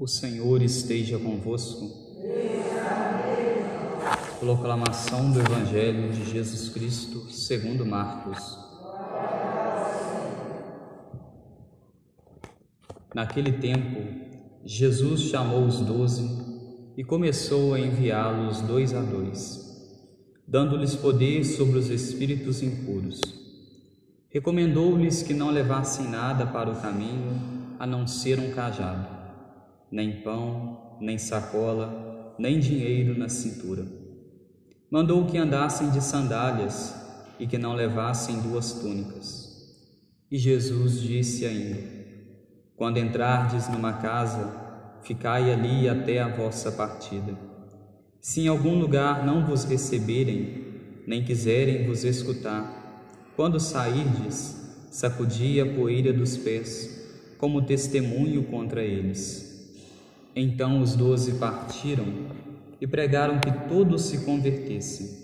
O Senhor esteja convosco. Proclamação do Evangelho de Jesus Cristo, segundo Marcos. Naquele tempo, Jesus chamou os doze e começou a enviá-los dois a dois, dando-lhes poder sobre os espíritos impuros. Recomendou-lhes que não levassem nada para o caminho a não ser um cajado nem pão, nem sacola, nem dinheiro na cintura. Mandou que andassem de sandálias e que não levassem duas túnicas. E Jesus disse ainda: Quando entrardes numa casa, ficai ali até a vossa partida. Se em algum lugar não vos receberem, nem quiserem vos escutar, quando sairdes, sacudi a poeira dos pés, como testemunho contra eles. Então os doze partiram e pregaram que todos se convertessem.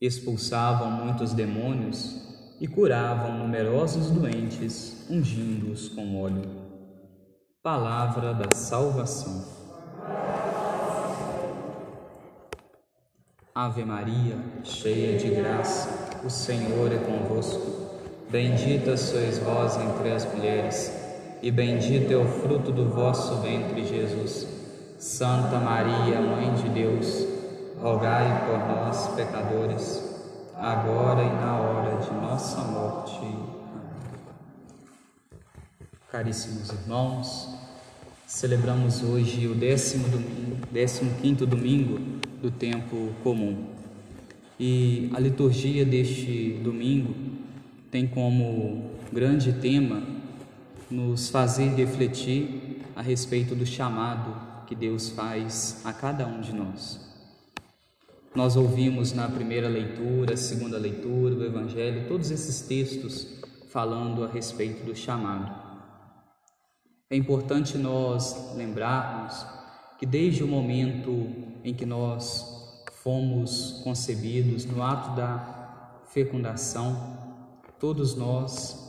Expulsavam muitos demônios e curavam numerosos doentes, ungindo-os com óleo. Palavra da salvação. Ave Maria, cheia de graça, o Senhor é convosco. Bendita sois vós entre as mulheres e bendito é o fruto do vosso ventre, Jesus. Santa Maria, Mãe de Deus, rogai por nós, pecadores, agora e na hora de nossa morte. Caríssimos irmãos, celebramos hoje o décimo, domingo, décimo quinto domingo do tempo comum. E a liturgia deste domingo tem como grande tema nos fazer refletir a respeito do chamado que Deus faz a cada um de nós. Nós ouvimos na primeira leitura, segunda leitura, do Evangelho, todos esses textos falando a respeito do chamado. É importante nós lembrarmos que desde o momento em que nós fomos concebidos, no ato da fecundação, todos nós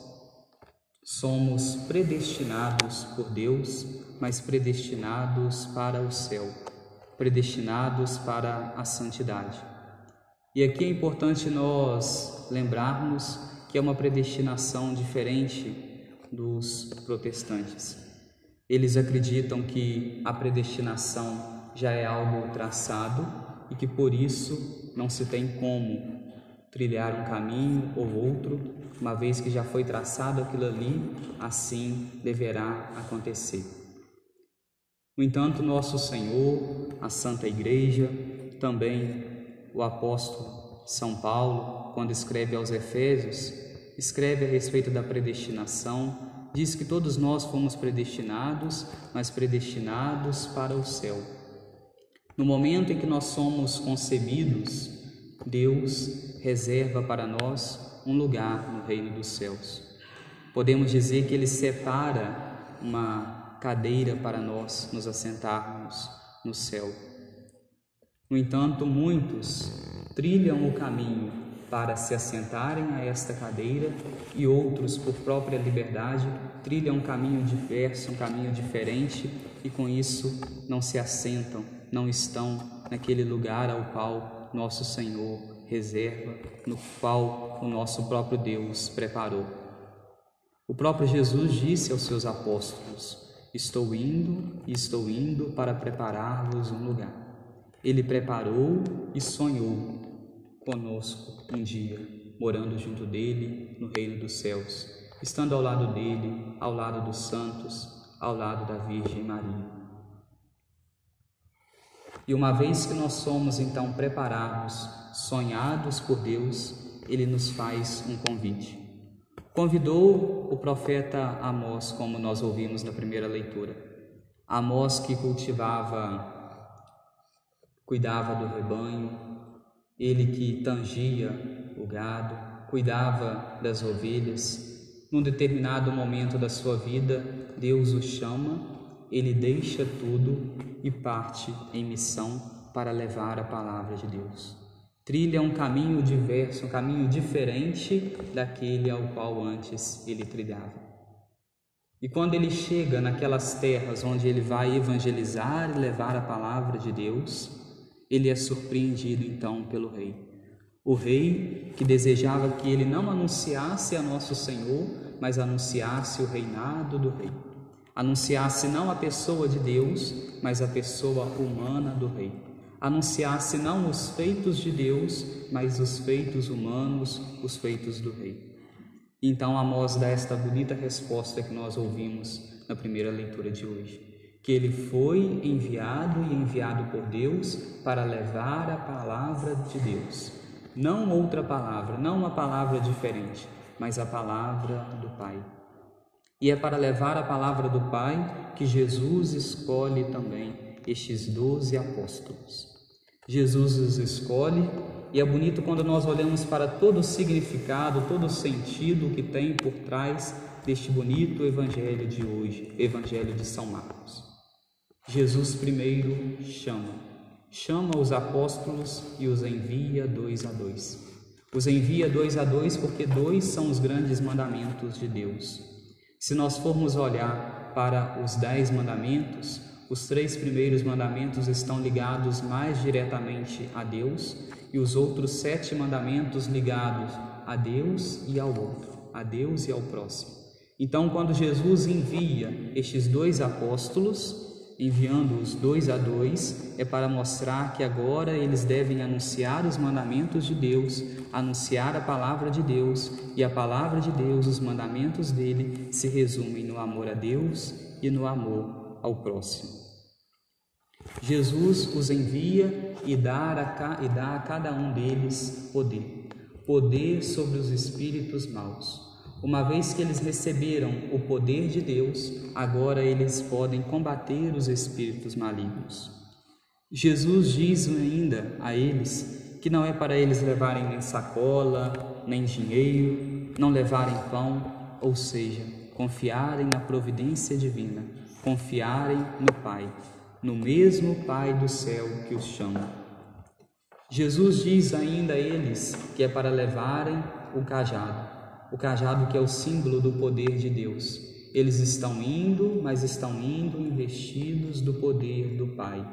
Somos predestinados por Deus, mas predestinados para o céu, predestinados para a santidade. E aqui é importante nós lembrarmos que é uma predestinação diferente dos protestantes. Eles acreditam que a predestinação já é algo traçado e que por isso não se tem como trilhar um caminho ou outro, uma vez que já foi traçado aquilo ali, assim deverá acontecer. No entanto, nosso Senhor, a Santa Igreja, também o apóstolo São Paulo, quando escreve aos Efésios, escreve a respeito da predestinação, diz que todos nós fomos predestinados, mas predestinados para o céu. No momento em que nós somos concebidos, Deus reserva para nós um lugar no reino dos céus. Podemos dizer que Ele separa uma cadeira para nós nos assentarmos no céu. No entanto, muitos trilham o caminho para se assentarem a esta cadeira e outros, por própria liberdade, trilham um caminho diverso, um caminho diferente e com isso não se assentam, não estão naquele lugar ao qual nosso Senhor reserva, no qual o nosso próprio Deus preparou. O próprio Jesus disse aos seus apóstolos: Estou indo e estou indo para preparar-vos um lugar. Ele preparou e sonhou conosco um dia, morando junto dele no reino dos céus, estando ao lado dele, ao lado dos santos, ao lado da Virgem Maria. E uma vez que nós somos então preparados, sonhados por Deus, ele nos faz um convite. Convidou o profeta Amós, como nós ouvimos na primeira leitura. Amós que cultivava, cuidava do rebanho, ele que tangia o gado, cuidava das ovelhas. Num determinado momento da sua vida, Deus o chama ele deixa tudo e parte em missão para levar a palavra de Deus. Trilha um caminho diverso, um caminho diferente daquele ao qual antes ele trilhava. E quando ele chega naquelas terras onde ele vai evangelizar e levar a palavra de Deus, ele é surpreendido então pelo rei. O rei que desejava que ele não anunciasse a nosso Senhor, mas anunciasse o reinado do rei. Anunciasse não a pessoa de Deus, mas a pessoa humana do rei. Anunciasse não os feitos de Deus, mas os feitos humanos, os feitos do rei. Então Amós dá esta bonita resposta que nós ouvimos na primeira leitura de hoje, que ele foi enviado e enviado por Deus para levar a palavra de Deus. Não outra palavra, não uma palavra diferente, mas a palavra do Pai. E é para levar a palavra do Pai que Jesus escolhe também estes doze apóstolos. Jesus os escolhe e é bonito quando nós olhamos para todo o significado, todo o sentido que tem por trás deste bonito evangelho de hoje, evangelho de São Marcos. Jesus primeiro chama, chama os apóstolos e os envia dois a dois. Os envia dois a dois porque dois são os grandes mandamentos de Deus. Se nós formos olhar para os dez mandamentos, os três primeiros mandamentos estão ligados mais diretamente a Deus e os outros sete mandamentos ligados a Deus e ao outro, a Deus e ao próximo. Então, quando Jesus envia estes dois apóstolos, enviando-os dois a dois, é para mostrar que agora eles devem anunciar os mandamentos de Deus, anunciar a palavra de Deus, e a palavra de Deus, os mandamentos dele, se resumem no amor a Deus e no amor ao próximo. Jesus os envia e dá, a, e dá a cada um deles poder, poder sobre os espíritos maus. Uma vez que eles receberam o poder de Deus, agora eles podem combater os espíritos malignos. Jesus diz ainda a eles que não é para eles levarem nem sacola, nem dinheiro, não levarem pão, ou seja, confiarem na providência divina, confiarem no Pai no mesmo Pai do céu que os chama. Jesus diz ainda a eles que é para levarem o cajado, o cajado que é o símbolo do poder de Deus. Eles estão indo, mas estão indo investidos do poder do Pai.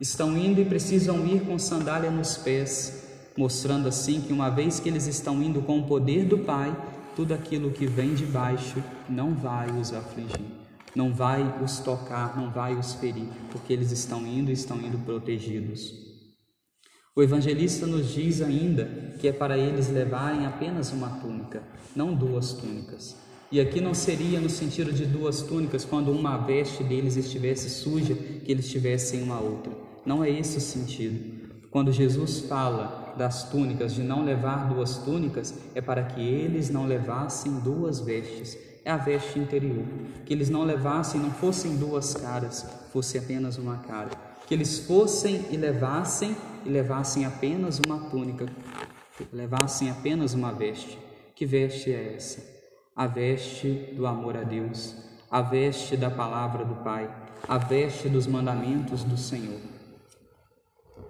Estão indo e precisam ir com sandália nos pés, mostrando assim que uma vez que eles estão indo com o poder do Pai, tudo aquilo que vem de baixo não vai os afligir não vai os tocar, não vai os ferir, porque eles estão indo e estão indo protegidos. O evangelista nos diz ainda que é para eles levarem apenas uma túnica, não duas túnicas. E aqui não seria no sentido de duas túnicas quando uma veste deles estivesse suja, que eles tivessem uma outra. Não é esse o sentido. Quando Jesus fala das túnicas, de não levar duas túnicas, é para que eles não levassem duas vestes, é a veste interior. Que eles não levassem, não fossem duas caras, fosse apenas uma cara. Que eles fossem e levassem e levassem apenas uma túnica, levassem apenas uma veste. Que veste é essa? A veste do amor a Deus, a veste da palavra do Pai, a veste dos mandamentos do Senhor.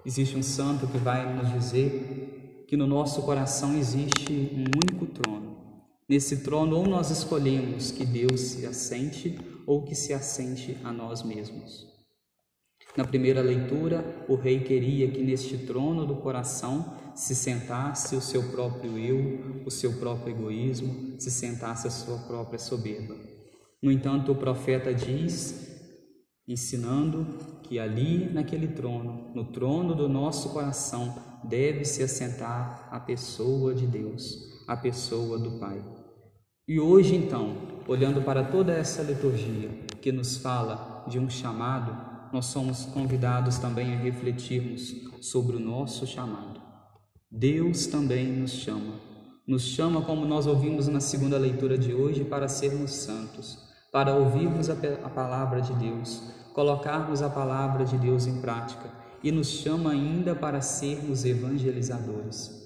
Existe um santo que vai nos dizer que no nosso coração existe um único trono Nesse trono, ou nós escolhemos que Deus se assente, ou que se assente a nós mesmos. Na primeira leitura, o rei queria que neste trono do coração se sentasse o seu próprio eu, o seu próprio egoísmo, se sentasse a sua própria soberba. No entanto, o profeta diz, ensinando que ali naquele trono, no trono do nosso coração, deve se assentar a pessoa de Deus, a pessoa do Pai. E hoje, então, olhando para toda essa liturgia que nos fala de um chamado, nós somos convidados também a refletirmos sobre o nosso chamado. Deus também nos chama. Nos chama, como nós ouvimos na segunda leitura de hoje, para sermos santos, para ouvirmos a, palavra de Deus, colocarmos a palavra de Deus em prática e nos chama ainda para sermos evangelizadores.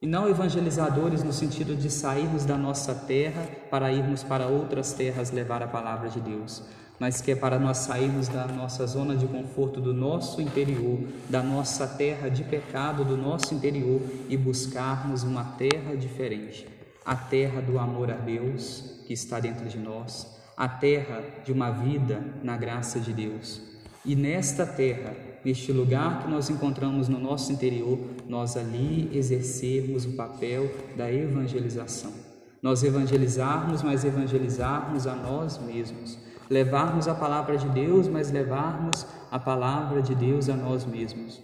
E não evangelizadores no sentido de sairmos da nossa terra para irmos para outras terras levar a palavra de Deus, mas que é para nós sairmos da nossa zona de conforto, do nosso interior, da nossa terra de pecado, do nosso interior e buscarmos uma terra diferente, a terra do amor a Deus que está dentro de nós, a terra de uma vida na graça de Deus. E nesta terra, neste lugar que nós encontramos no nosso interior, nós ali exercermos o papel da evangelização. Nós evangelizarmos, mas evangelizarmos a nós mesmos. Levarmos a palavra de Deus, mas levarmos a palavra de Deus a nós mesmos.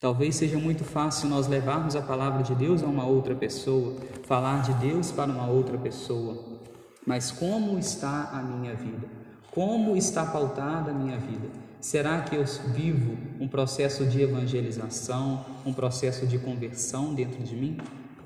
Talvez seja muito fácil nós levarmos a palavra de Deus a uma outra pessoa, falar de Deus para uma outra pessoa. Mas como está a minha vida? Como está pautada a minha vida? Será que eu vivo um processo de evangelização, um processo de conversão dentro de mim?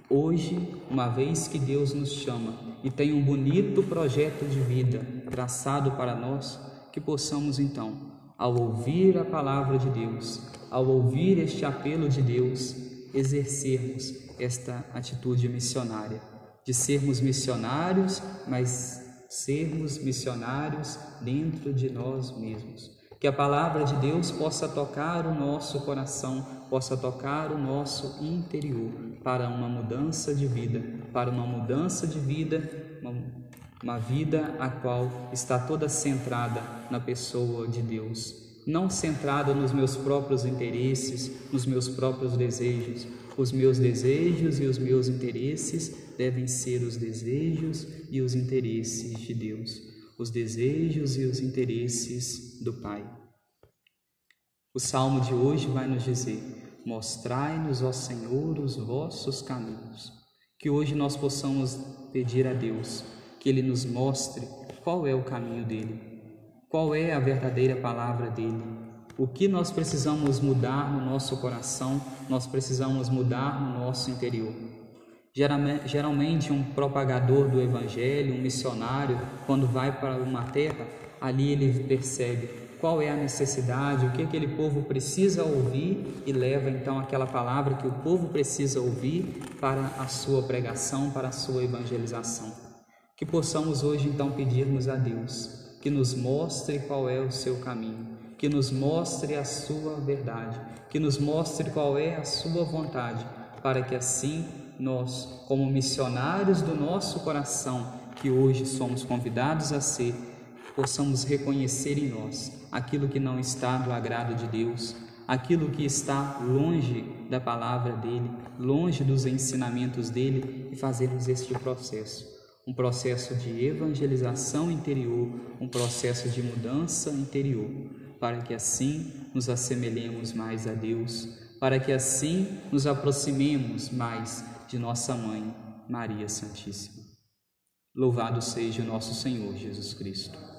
Hoje, uma vez que Deus nos chama e tem um bonito projeto de vida traçado para nós, que possamos então, ao ouvir a palavra de Deus, ao ouvir este apelo de Deus, exercermos esta atitude missionária, de sermos missionários, mas sermos missionários dentro de nós mesmos. Que a palavra de Deus possa tocar o nosso coração, possa tocar o nosso interior para uma mudança de vida, para uma mudança de vida, uma, uma vida a qual está toda centrada na pessoa de Deus, não centrada nos meus próprios interesses, nos meus próprios desejos. Os meus desejos e os meus interesses devem ser os desejos e os interesses de Deus os desejos e os interesses do Pai. O salmo de hoje vai nos dizer: Mostrai-nos, ó Senhor, os vossos caminhos. Que hoje nós possamos pedir a Deus que Ele nos mostre qual é o caminho dele, qual é a verdadeira palavra dele, o que nós precisamos mudar no nosso coração, nós precisamos mudar no nosso interior. Geralmente, um propagador do Evangelho, um missionário, quando vai para uma terra, ali ele percebe qual é a necessidade, o que aquele povo precisa ouvir e leva então aquela palavra que o povo precisa ouvir para a sua pregação, para a sua evangelização. Que possamos hoje então pedirmos a Deus que nos mostre qual é o seu caminho, que nos mostre a sua verdade, que nos mostre qual é a sua vontade, para que assim nós, como missionários do nosso coração, que hoje somos convidados a ser, possamos reconhecer em nós aquilo que não está do agrado de Deus, aquilo que está longe da palavra dele, longe dos ensinamentos dele e fazermos este processo, um processo de evangelização interior, um processo de mudança interior, para que assim nos assemelhemos mais a Deus, para que assim nos aproximemos mais de nossa mãe, Maria Santíssima. Louvado seja o nosso Senhor Jesus Cristo.